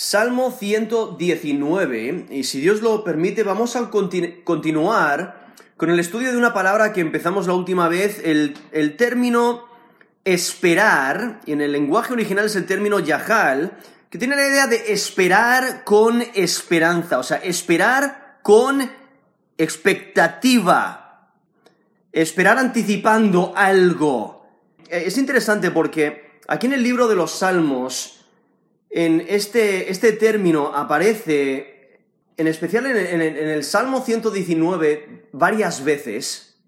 Salmo 119, y si Dios lo permite, vamos a continu- continuar con el estudio de una palabra que empezamos la última vez, el, el término esperar, y en el lenguaje original es el término yahal, que tiene la idea de esperar con esperanza, o sea, esperar con expectativa, esperar anticipando algo. Eh, Es interesante porque aquí en el libro de los Salmos, en este, este término aparece, en especial en, en- el Salmo 119, varias veces,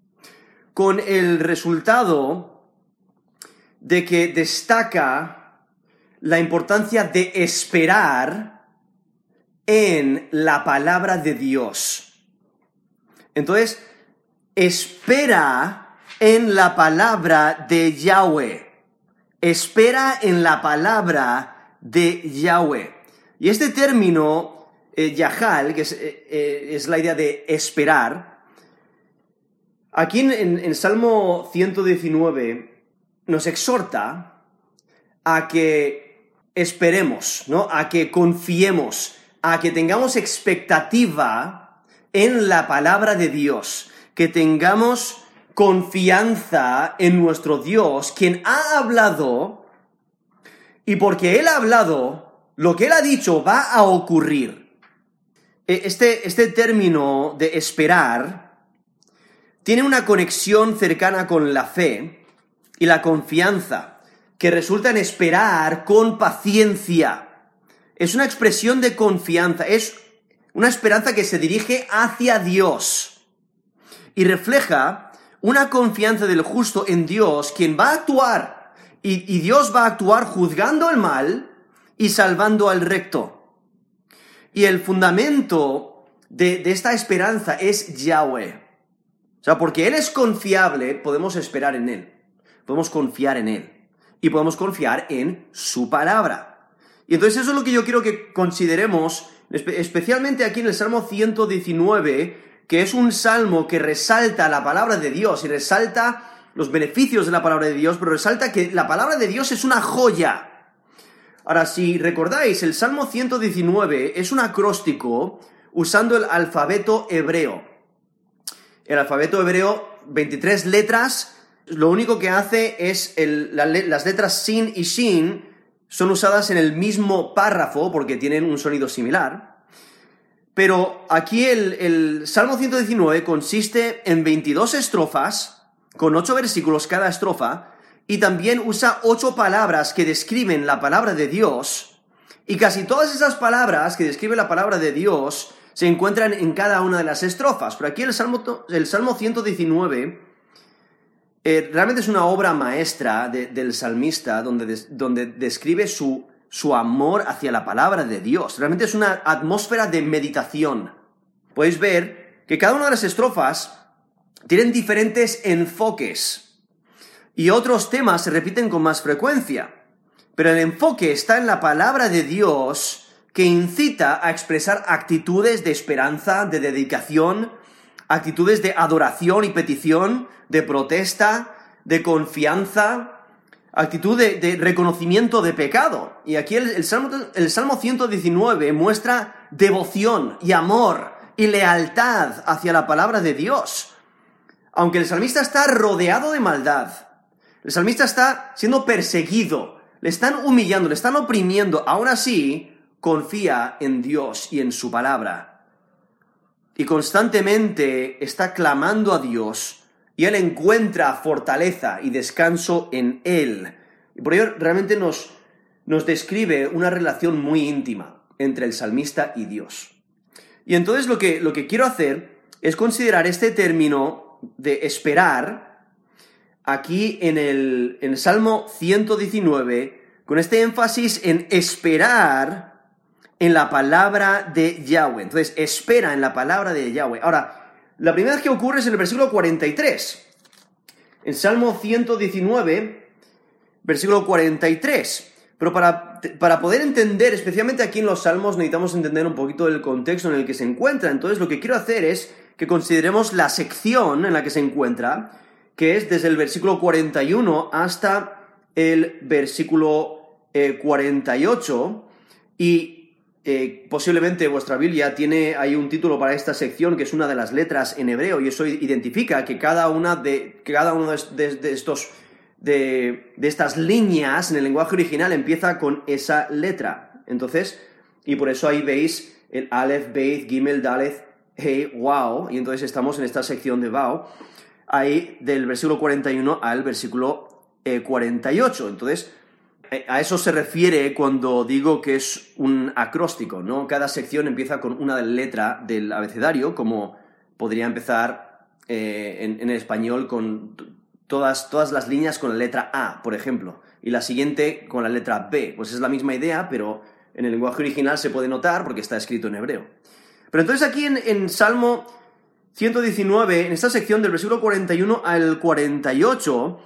con el resultado de que destaca la importancia de esperar en la palabra de Dios. Entonces, espera en la palabra de Yahweh. Espera en la palabra de Yahweh. Y este término, eh, Yahal, que es, eh, eh, es la idea de esperar, aquí en, en- en Salmo 119 nos exhorta a que esperemos, ¿no? A que confiemos, a que tengamos expectativa en la palabra de Dios, que tengamos confianza en nuestro Dios, quien ha hablado y porque Él ha hablado, lo que Él ha dicho va a ocurrir. E- Este, este término de esperar tiene una conexión cercana con la fe y la confianza, que resulta en esperar con paciencia. Es una expresión de confianza, es una esperanza que se dirige hacia Dios y refleja una confianza del justo en Dios, quien va a actuar, y, y Dios va a actuar juzgando el mal y salvando al recto. Y el fundamento de, de esta esperanza es Yahweh. O sea, porque Él es confiable, podemos esperar en Él, podemos confiar en Él y podemos confiar en su palabra. Y entonces eso es lo que yo quiero que consideremos, espe- especialmente aquí en el Salmo 119, que es un salmo que resalta la palabra de Dios y resalta los beneficios de la palabra de Dios, pero resalta que la palabra de Dios es una joya. Ahora, si recordáis, el Salmo 119 es un acróstico usando el alfabeto hebreo. El alfabeto hebreo, 23 letras, lo único que hace es las letras sin y shin son usadas en el mismo párrafo porque tienen un sonido similar. Pero aquí el, el Salmo 119 consiste en 22 estrofas, con 8 versículos cada estrofa, y también usa 8 palabras que describen la palabra de Dios, y casi todas esas palabras que describen la palabra de Dios se encuentran en cada una de las estrofas. Pero aquí el Salmo, el Salmo 119 eh, realmente es una obra maestra de- del salmista donde, donde describe su, su amor hacia la palabra de Dios. Realmente es una atmósfera de meditación. Podéis ver que cada una de las estrofas tienen diferentes enfoques y otros temas se repiten con más frecuencia. Pero el enfoque está en la palabra de Dios que incita a expresar actitudes de esperanza, de dedicación, actitudes de adoración y petición, de protesta, de confianza, actitud de, reconocimiento de pecado. Y aquí el, el Salmo, el Salmo 119 muestra devoción y amor y lealtad hacia la palabra de Dios. Aunque el salmista está rodeado de maldad, el salmista está siendo perseguido, le están humillando, le están oprimiendo, aún así confía en Dios y en su palabra. Y constantemente está clamando a Dios y él encuentra fortaleza y descanso en él. Y por ello realmente nos, nos describe una relación muy íntima entre el salmista y Dios. Y entonces lo que, lo que quiero hacer es considerar este término de esperar aquí en el, en Salmo 119 con este énfasis en esperar en la palabra de Yahweh. Entonces, espera en la palabra de Yahweh. Ahora, la primera vez que ocurre es en el versículo 43. En Salmo 119, versículo 43. Pero para, para poder entender, especialmente aquí en los Salmos, necesitamos entender un poquito el contexto en el que se encuentra. Entonces, lo que quiero hacer es que consideremos la sección en la que se encuentra, que es desde el versículo 41 hasta el versículo eh, 48, y eh, posiblemente vuestra Biblia tiene ahí un título para esta sección que es una de las letras en hebreo y eso identifica que cada una de cada uno de, estos de, estas líneas en el lenguaje original empieza con esa letra. Entonces, y por eso ahí veis el Aleph, Beit, Gimel, Daleth, Hey, Wow, y entonces estamos en esta sección de Wow, ahí del versículo 41 al versículo 48. Eh, entonces, eh, a eso se refiere cuando digo que es un acróstico, ¿no? Cada sección empieza con una letra del abecedario, como podría empezar eh, en, el español con todas, todas las líneas con la letra A, por ejemplo, y la siguiente con la letra B. Pues es la misma idea, pero en el lenguaje original se puede notar porque está escrito en hebreo. Pero entonces aquí en, en Salmo 119, en esta sección del versículo 41 al 48,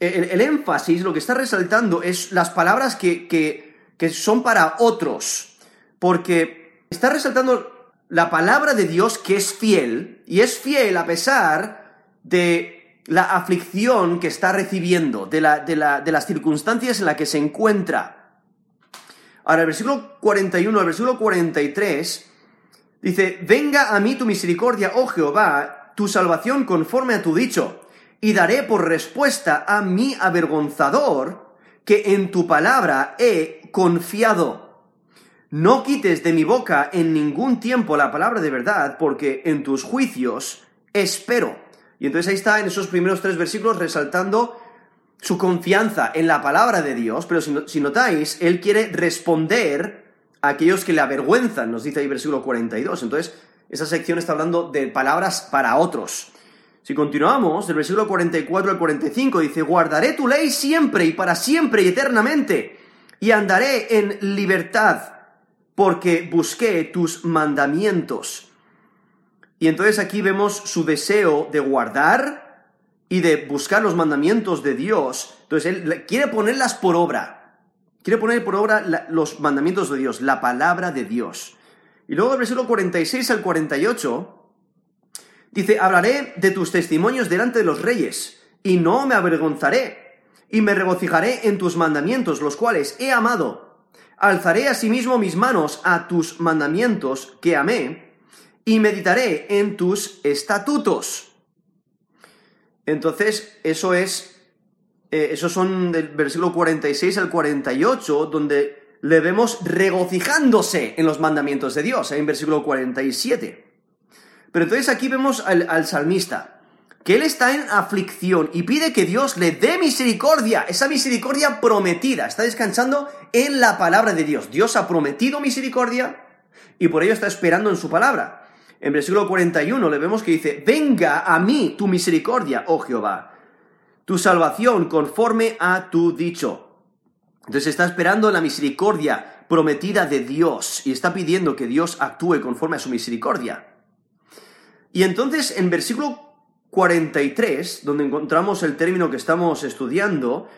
el, énfasis, lo que está resaltando es las palabras que, que son para otros, porque está resaltando la palabra de Dios que es fiel, y es fiel a pesar de la aflicción que está recibiendo, de, la, de, la, de las circunstancias en las que se encuentra. Ahora, el versículo 41 al versículo 43 dice, venga a mí tu misericordia, oh Jehová, tu salvación conforme a tu dicho y daré por respuesta a mi avergonzador que en tu palabra he confiado. No quites de mi boca en ningún tiempo la palabra de verdad, porque en tus juicios espero. Y entonces ahí está en esos primeros tres versículos resaltando su confianza en la palabra de Dios, pero si, notáis, él quiere responder aquellos que le avergüenzan, nos dice ahí versículo 42. Entonces, esa sección está hablando de palabras para otros. Si continuamos, del versículo 44 al 45 dice, guardaré tu ley siempre y para siempre y eternamente, y andaré en libertad, porque busqué tus mandamientos. Y entonces aquí vemos su deseo de guardar y de buscar los mandamientos de Dios. Entonces él quiere ponerlas por obra. Quiere poner por obra los mandamientos de Dios, la palabra de Dios. Y luego del versículo 46 al 48 Dice, hablaré de tus testimonios delante de los reyes, y no me avergonzaré, y me regocijaré en tus mandamientos, los cuales he amado. Alzaré asimismo mis manos a tus mandamientos que amé, y meditaré en tus estatutos. Entonces, eso es, eh, esos son del versículo 46 al 48, donde le vemos regocijándose en los mandamientos de Dios, en versículo 47. Pero entonces aquí vemos al, salmista, que él está en aflicción y pide que Dios le dé misericordia, esa misericordia prometida, está descansando en la palabra de Dios. Dios ha prometido misericordia y por ello está esperando en su palabra. En versículo 41 le vemos que dice, venga a mí tu misericordia, oh Jehová, tu salvación conforme a tu dicho. Entonces está esperando la misericordia prometida de Dios y está pidiendo que Dios actúe conforme a su misericordia. Y entonces en versículo 43, donde encontramos el término que estamos estudiando,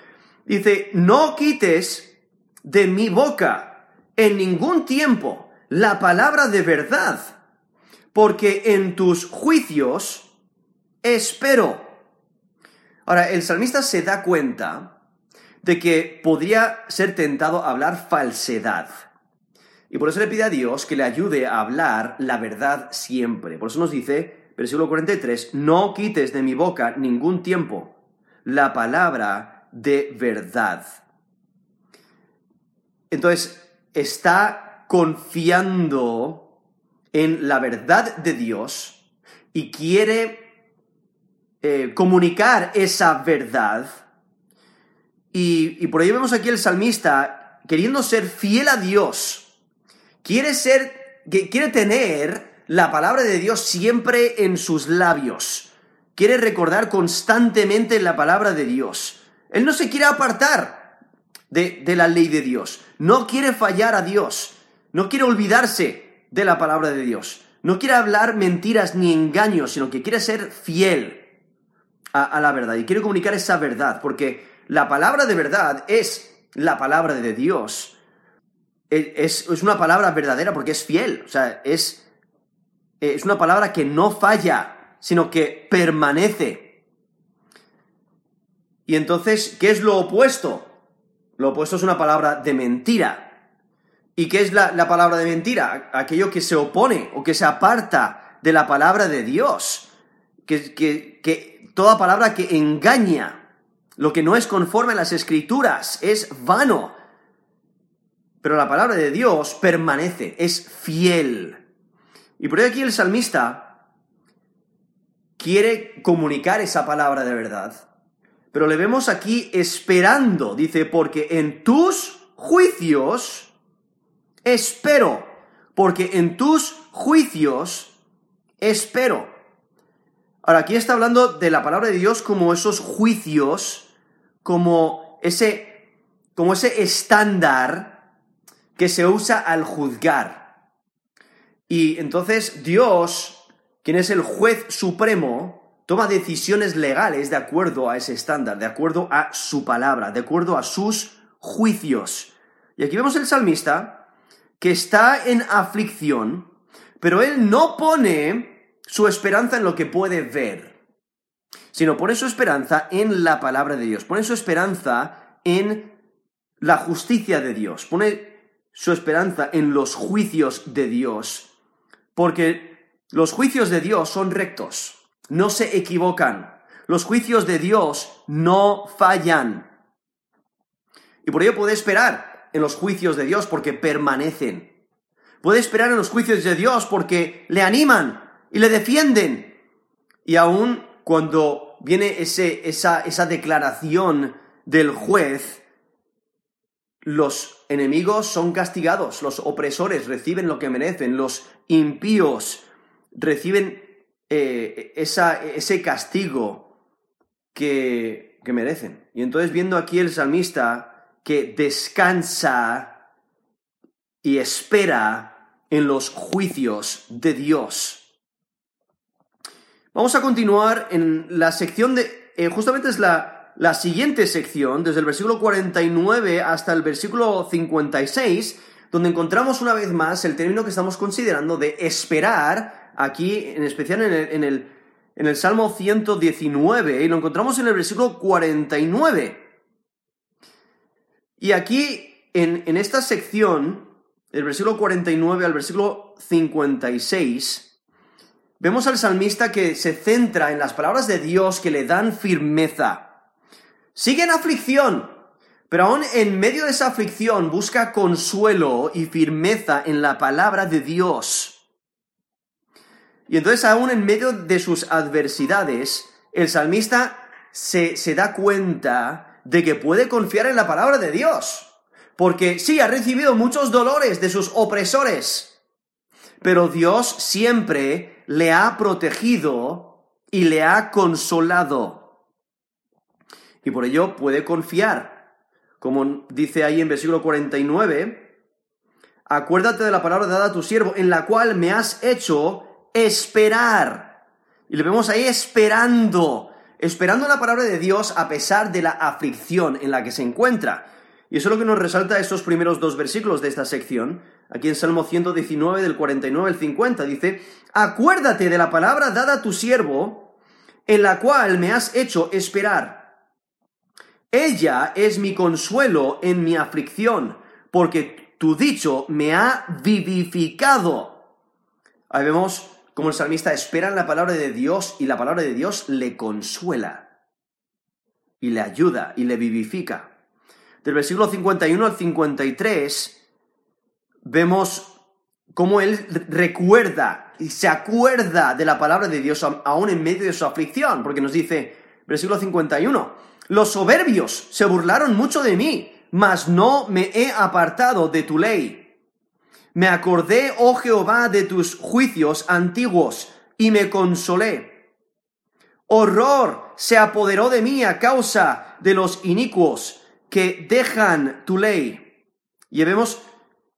dice, no quites de mi boca en ningún tiempo la palabra de verdad, porque en tus juicios espero. Ahora, el salmista se da cuenta de que podría ser tentado a hablar falsedad. Y por eso le pide a Dios que le ayude a hablar la verdad siempre. Por eso nos dice, versículo 43, no quites de mi boca ningún tiempo la palabra de verdad. Entonces, está confiando en la verdad de Dios y quiere eh, comunicar esa verdad. Y, por ello vemos aquí el salmista queriendo ser fiel a Dios quiere ser, quiere tener la palabra de Dios siempre en sus labios. Quiere recordar constantemente la palabra de Dios. Él no se quiere apartar de, de la ley de Dios. No quiere fallar a Dios. No quiere olvidarse de la palabra de Dios. No quiere hablar mentiras ni engaños, sino que quiere ser fiel a, la verdad y quiere comunicar esa verdad, porque la palabra de verdad es la palabra de Dios es, una palabra verdadera porque es fiel, o sea, es, es una palabra que no falla, sino que permanece. Y entonces, ¿qué es lo opuesto? Lo opuesto es una palabra de mentira. ¿Y qué es la, palabra de mentira? Aquello que se opone o que se aparta de la palabra de Dios. Que, que, toda palabra que engaña, lo que no es conforme a las escrituras, es vano. Pero la palabra de Dios permanece, es fiel. Y por ello aquí el salmista quiere comunicar esa palabra de verdad. Pero le vemos aquí esperando, dice, porque en tus juicios espero, porque en tus juicios espero. Ahora, aquí está hablando de la palabra de Dios como esos juicios, como ese, como ese estándar que se usa al juzgar. Y entonces Dios, quien es el juez supremo, toma decisiones legales de acuerdo a ese estándar, de acuerdo a su palabra, de acuerdo a sus juicios. Y aquí vemos el salmista que está en aflicción, pero él no pone su esperanza en lo que puede ver, sino pone su esperanza en la palabra de Dios, pone su esperanza en la justicia de Dios, pone su esperanza en los juicios de Dios, porque los juicios de Dios son rectos, no se equivocan, los juicios de Dios no fallan. Y por ello puede esperar en los juicios de Dios porque permanecen. Puede esperar en los juicios de Dios porque le animan y le defienden. Y aún cuando viene ese, esa, esa declaración del juez, los enemigos son castigados, los opresores reciben lo que merecen, los impíos reciben eh, ese castigo que, que merecen. Y entonces viendo aquí el salmista que descansa y espera en los juicios de Dios. Vamos a continuar en la sección de... Eh, justamente es la, la siguiente sección, desde el versículo 49 hasta el versículo 56, donde encontramos una vez más el término que estamos considerando de esperar, aquí en especial en el, en el, en el Salmo 119, y lo encontramos en el versículo 49. Y aquí, en, esta sección, del versículo 49 al versículo 56, vemos al salmista que se centra en las palabras de Dios que le dan firmeza. Sigue en aflicción, pero aún en medio de esa aflicción busca consuelo y firmeza en la palabra de Dios. Y entonces aún en medio de sus adversidades, el salmista se, se da cuenta de que puede confiar en la palabra de Dios. Porque sí, ha recibido muchos dolores de sus opresores, pero Dios siempre le ha protegido y le ha consolado. Y por ello puede confiar. Como dice ahí en versículo 49, acuérdate de la palabra dada a tu siervo, en la cual me has hecho esperar. Y le vemos ahí esperando, esperando la palabra de Dios a pesar de la aflicción en la que se encuentra. Y eso es lo que nos resalta estos primeros dos versículos de esta sección. Aquí en Salmo 119 del 49 al 50 dice, acuérdate de la palabra dada a tu siervo, en la cual me has hecho esperar. Ella es mi consuelo en mi aflicción, porque tu dicho me ha vivificado. Ahí vemos como el salmista espera en la palabra de Dios y la palabra de Dios le consuela y le ayuda y le vivifica. Del versículo 51 al 53 vemos cómo él recuerda y se acuerda de la palabra de Dios aún en medio de su aflicción, porque nos dice, versículo 51, los soberbios se burlaron mucho de mí, mas no me he apartado de tu ley. Me acordé, oh Jehová, de tus juicios antiguos, y me consolé. Horror se apoderó de mí a causa de los inicuos que dejan tu ley. Y vemos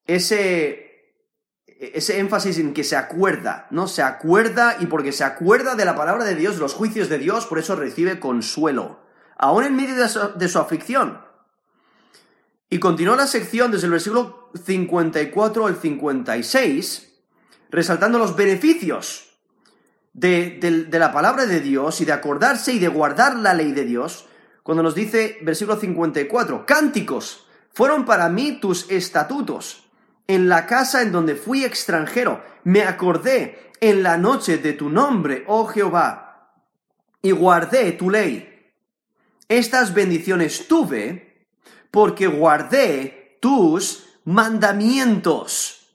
ese, ese énfasis en que se acuerda, ¿no? Se acuerda y porque se acuerda de la palabra de Dios, los juicios de Dios, por eso recibe consuelo, aún en medio de su aflicción. Y continúa la sección desde el versículo 54 al 56, resaltando los beneficios de, la palabra de Dios y de acordarse y de guardar la ley de Dios, cuando nos dice, versículo 54, cánticos fueron para mí tus estatutos, en la casa en donde fui extranjero. Me acordé en la noche de tu nombre, oh Jehová, y guardé tu ley. Estas bendiciones tuve porque guardé tus mandamientos.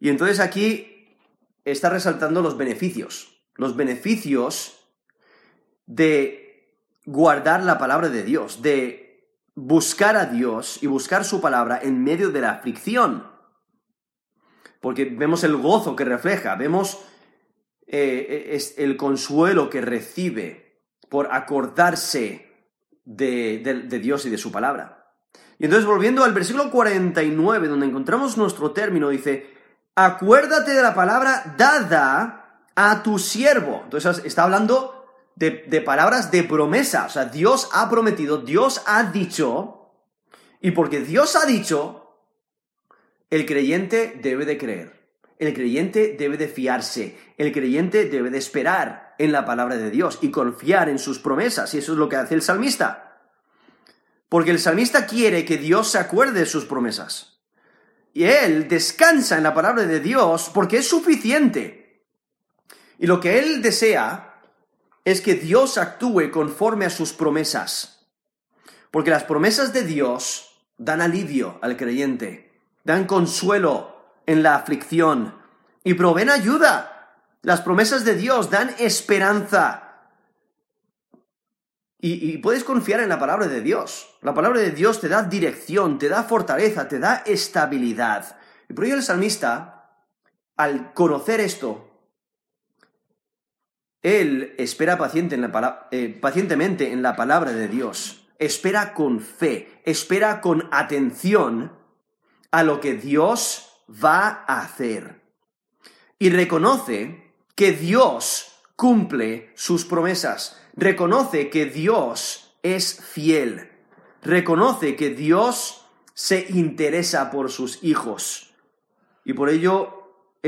Y entonces aquí está resaltando los beneficios, los beneficios de guardar la palabra de Dios, de buscar a Dios y buscar su palabra en medio de la aflicción. Porque vemos el gozo que refleja, vemos eh, es el consuelo que recibe por acordarse de, de Dios y de su palabra. Y entonces volviendo al versículo 49, donde encontramos nuestro término, dice, acuérdate de la palabra dada a tu siervo. Entonces está hablando de, palabras de promesa. O sea, Dios ha prometido, Dios ha dicho, y porque Dios ha dicho, el creyente debe de creer. El creyente debe de fiarse, el creyente debe de esperar en la palabra de Dios y confiar en sus promesas, y eso es lo que hace el salmista. Porque el salmista quiere que Dios se acuerde de sus promesas. Y él descansa en la palabra de Dios porque es suficiente. Y lo que él desea es que Dios actúe conforme a sus promesas. Porque las promesas de Dios dan alivio al creyente, dan consuelo en la aflicción y proveen ayuda. Las promesas de Dios dan esperanza. Y, puedes confiar en la palabra de Dios. La palabra de Dios te da dirección, te da fortaleza, te da estabilidad. Y por ello el salmista, al conocer esto, él espera eh, pacientemente en la palabra de Dios, espera con fe, espera con atención a lo que Dios va a hacer. Y reconoce que Dios cumple sus promesas, reconoce que Dios es fiel, reconoce que Dios se interesa por sus hijos. Y por ello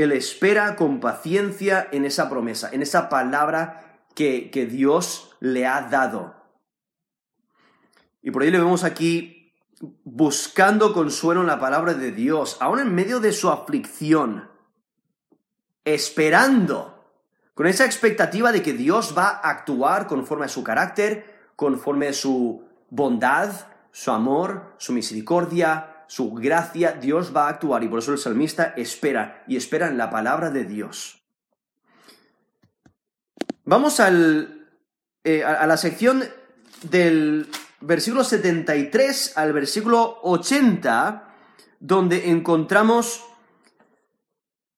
él espera con paciencia en esa promesa, en esa palabra que, que Dios le ha dado. Y por ello le vemos aquí buscando consuelo en la palabra de Dios, aún en medio de su aflicción, esperando, con esa expectativa de que Dios va a actuar conforme a su carácter, conforme a su bondad, su amor, su misericordia, su gracia, Dios va a actuar y por eso el salmista espera y espera en la palabra de Dios. Vamos al, eh, a la sección del versículo 73 al versículo 80, donde encontramos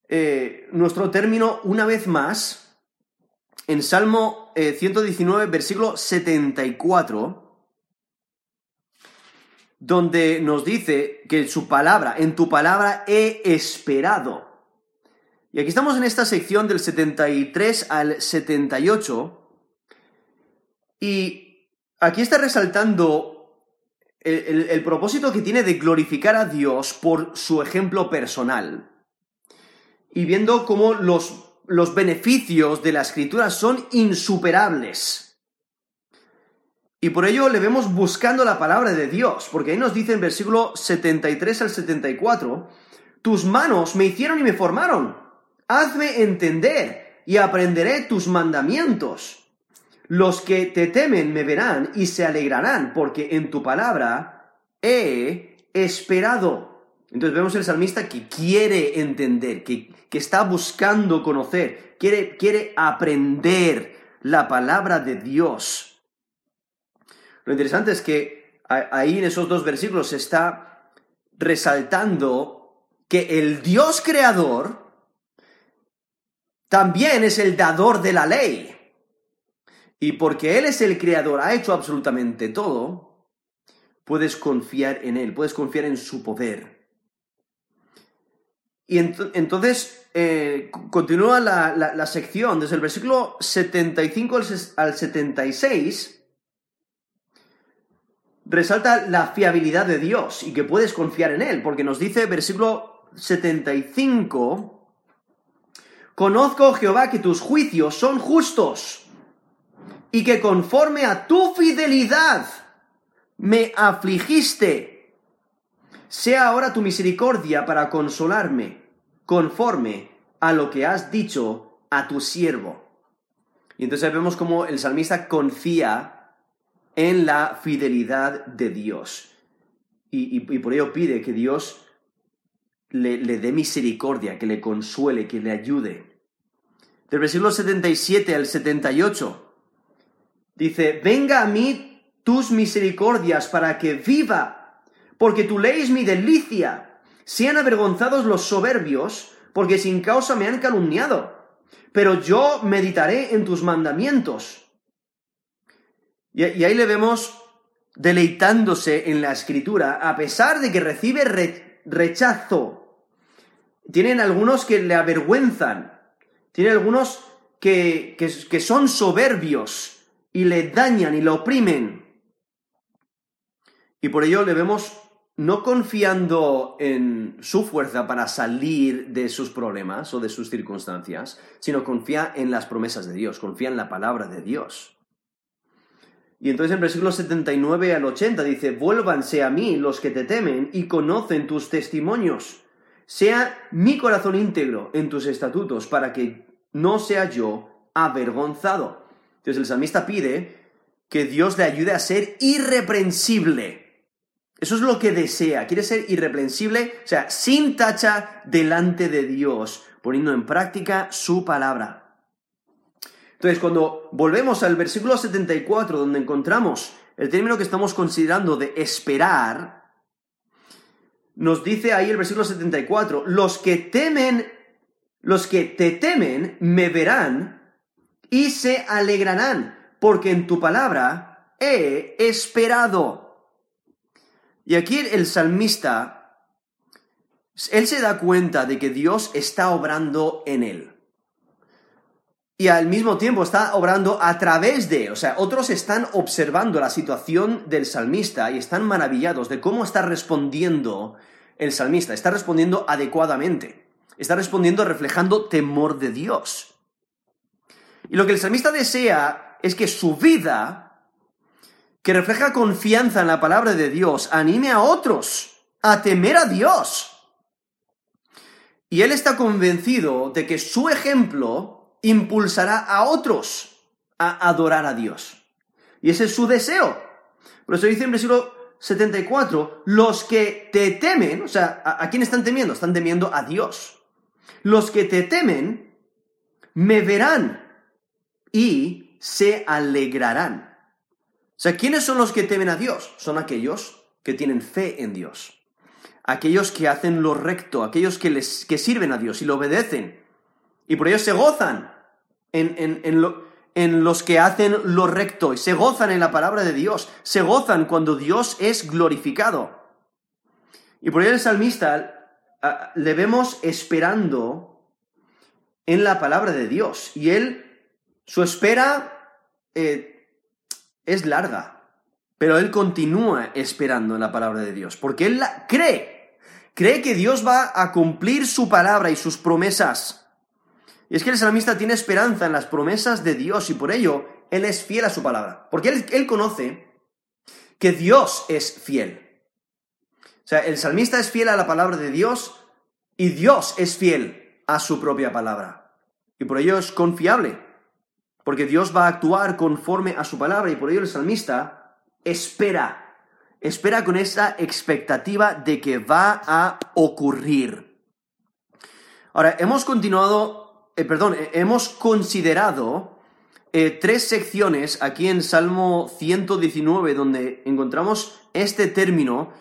eh, nuestro término una vez más en Salmo 119, eh, versículo 74 donde nos dice que su palabra, en tu palabra he esperado. Y aquí estamos en esta sección del 73 al 78, y aquí está resaltando el, propósito que tiene de glorificar a Dios por su ejemplo personal, y viendo cómo los, los beneficios de la escritura son insuperables. Y por ello le vemos buscando la palabra de Dios, porque ahí nos dice en versículo 73 al 74, tus manos me hicieron y me formaron, hazme entender y aprenderé tus mandamientos. Los que te temen me verán y se alegrarán, porque en tu palabra he esperado. Entonces vemos el salmista que quiere entender, que, que está buscando conocer, quiere, quiere aprender la palabra de Dios. Lo interesante es que ahí en esos dos versículos se está resaltando que el Dios creador también es el dador de la ley. Y porque Él es el creador, ha hecho absolutamente todo, puedes confiar en Él, puedes confiar en su poder. Y entonces eh, continúa la, sección desde el versículo 75 al 76 resalta la fiabilidad de Dios y que puedes confiar en Él, porque nos dice versículo 75, Conozco, Jehová, que tus juicios son justos y que conforme a tu fidelidad me afligiste. sea ahora tu misericordia para consolarme, conforme a lo que has dicho a tu siervo. Y entonces vemos cómo el salmista confía en la fidelidad de Dios. Y, por ello pide que Dios le, le dé misericordia, que le consuele, que le ayude. Del versículo 77 al 78 dice, venga a mí tus misericordias para que viva, porque tu ley es mi delicia. Sean avergonzados los soberbios, porque sin causa me han calumniado. Pero yo meditaré en tus mandamientos. Y, ahí le vemos deleitándose en la escritura, a pesar de que recibe rechazo. Tienen algunos que le avergüenzan, tienen algunos que, que son soberbios y le dañan y le oprimen. Y por ello le vemos no confiando en su fuerza para salir de sus problemas o de sus circunstancias, sino confía en las promesas de Dios, confía en la palabra de Dios. Y entonces en versículos 79 al 80 dice, vuélvanse a mí los que te temen y conocen tus testimonios. Sea mi corazón íntegro en tus estatutos para que no sea yo avergonzado. Entonces el salmista pide que Dios le ayude a ser irreprensible. Eso es lo que desea. Quiere ser irreprensible, o sea, sin tacha delante de Dios, poniendo en práctica su palabra. Entonces, cuando volvemos al versículo 74, donde encontramos el término que estamos considerando de esperar, nos dice ahí el versículo 74, los que temen, los que te temen, me verán y se alegrarán, porque en tu palabra he esperado. Y aquí el salmista, él se da cuenta de que Dios está obrando en él y al mismo tiempo está obrando a través de, o sea, otros están observando la situación del salmista y están maravillados de cómo está respondiendo el salmista, está respondiendo adecuadamente, está respondiendo reflejando temor de Dios. Y lo que el salmista desea es que su vida, que refleja confianza en la palabra de Dios, anime a otros a temer a Dios. Y él está convencido de que su ejemplo impulsará a otros a adorar a Dios. Y ese es su deseo. Por eso dice en versículo 74, los que te temen, o sea, ¿a, quién están temiendo? Están temiendo a Dios. Los que te temen me verán y se alegrarán. O sea, ¿quiénes son los que temen a Dios? Son aquellos que tienen fe en Dios. Aquellos que hacen lo recto, aquellos que, les, que sirven a Dios y lo obedecen. Y por ello se gozan en, los que hacen lo recto y se gozan en la palabra de Dios, se gozan cuando Dios es glorificado. Y por ello el salmista le vemos esperando en la palabra de Dios y él, su espera eh, es larga, pero él continúa esperando en la palabra de Dios, porque él la cree, cree que Dios va a cumplir su palabra y sus promesas. Y es que el salmista tiene esperanza en las promesas de Dios y por ello él es fiel a su palabra. Porque él, conoce que Dios es fiel. O sea, el salmista es fiel a la palabra de Dios y Dios es fiel a su propia palabra. Y por ello es confiable. Porque Dios va a actuar conforme a su palabra y por ello el salmista espera. Espera con esa expectativa de que va a ocurrir. Ahora, hemos continuado eh, perdón, eh, hemos considerado eh, tres secciones aquí en Salmo 119 donde encontramos este término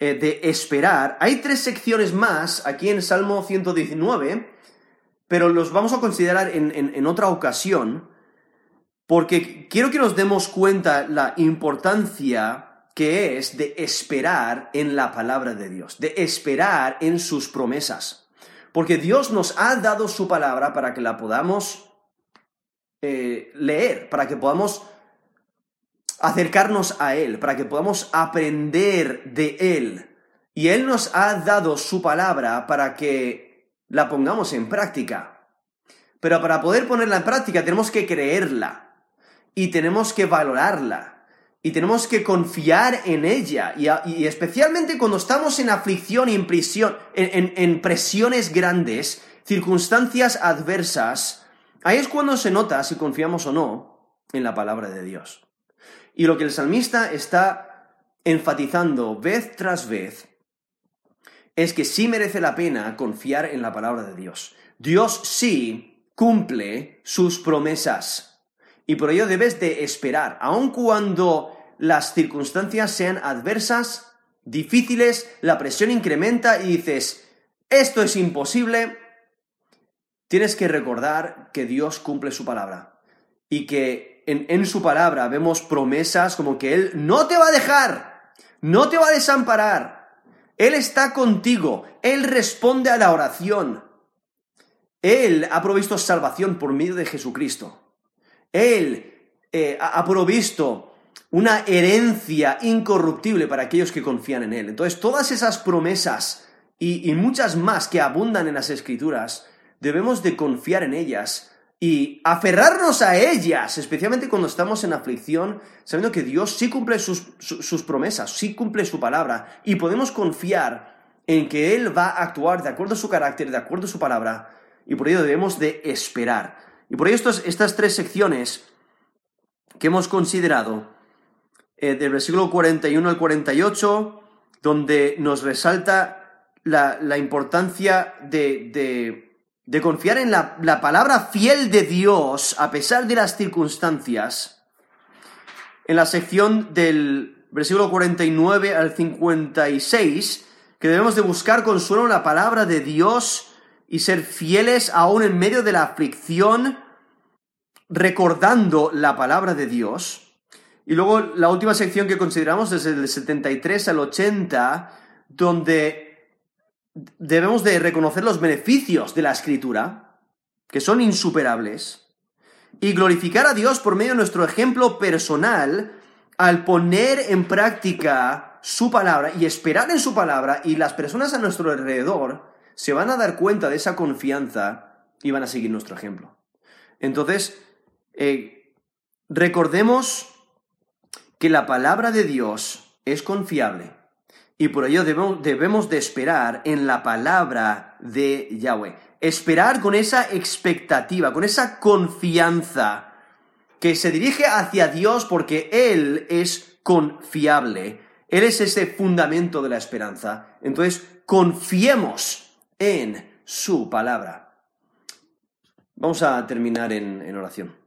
de esperar. Hay tres secciones más aquí en Salmo 119, pero los vamos a considerar en, en otra ocasión, porque quiero que nos demos cuenta la importancia que es de esperar en la palabra de Dios, de esperar en sus promesas. Porque Dios nos ha dado su palabra para que la podamos eh, leer, para que podamos acercarnos a Él, para que podamos aprender de Él. Y Él nos ha dado su palabra para que la pongamos en práctica. Pero para poder ponerla en práctica tenemos que creerla y tenemos que valorarla y tenemos que confiar en ella, y, especialmente cuando estamos en aflicción y en, prisión, en presiones grandes, circunstancias adversas, ahí es cuando se nota si confiamos o no en la palabra de Dios. Y lo que el salmista está enfatizando vez tras vez es que sí merece la pena confiar en la palabra de Dios. Dios sí cumple sus promesas. Y por ello debes de esperar, aun cuando las circunstancias sean adversas, difíciles, la presión incrementa y dices, esto es imposible, tienes que recordar que Dios cumple su palabra y que en, su palabra vemos promesas como que Él no te va a dejar, no te va a desamparar, Él está contigo, Él responde a la oración, Él ha provisto salvación por medio de Jesucristo, Él eh, ha provisto una herencia incorruptible para aquellos que confían en Él. Entonces, todas esas promesas y, muchas más que abundan en las Escrituras, debemos de confiar en ellas y aferrarnos a ellas, especialmente cuando estamos en aflicción, sabiendo que Dios sí cumple sus, sus, promesas, sí cumple su palabra, y podemos confiar en que Él va a actuar de acuerdo a su carácter, de acuerdo a su palabra, y por ello debemos de esperar. Y por ello estas tres secciones que hemos considerado, eh, del versículo 41 al 48, donde nos resalta la, la importancia de, confiar en la, palabra fiel de Dios a pesar de las circunstancias, en la sección del versículo 49 al 56, que debemos de buscar consuelo en la palabra de Dios y ser fieles aún en medio de la aflicción, recordando la palabra de Dios. Y luego la última sección que consideramos desde el 73 al 80, donde debemos de reconocer los beneficios de la escritura, que son insuperables, y glorificar a Dios por medio de nuestro ejemplo personal al poner en práctica su palabra y esperar en su palabra y las personas a nuestro alrededor se van a dar cuenta de esa confianza y van a seguir nuestro ejemplo. Entonces, eh, recordemos que la palabra de Dios es confiable y por ello debemos, de esperar en la palabra de Yahweh. Esperar con esa expectativa, con esa confianza que se dirige hacia Dios porque Él es confiable. Él es ese fundamento de la esperanza. Entonces, confiemos en su palabra. Vamos a terminar en oración.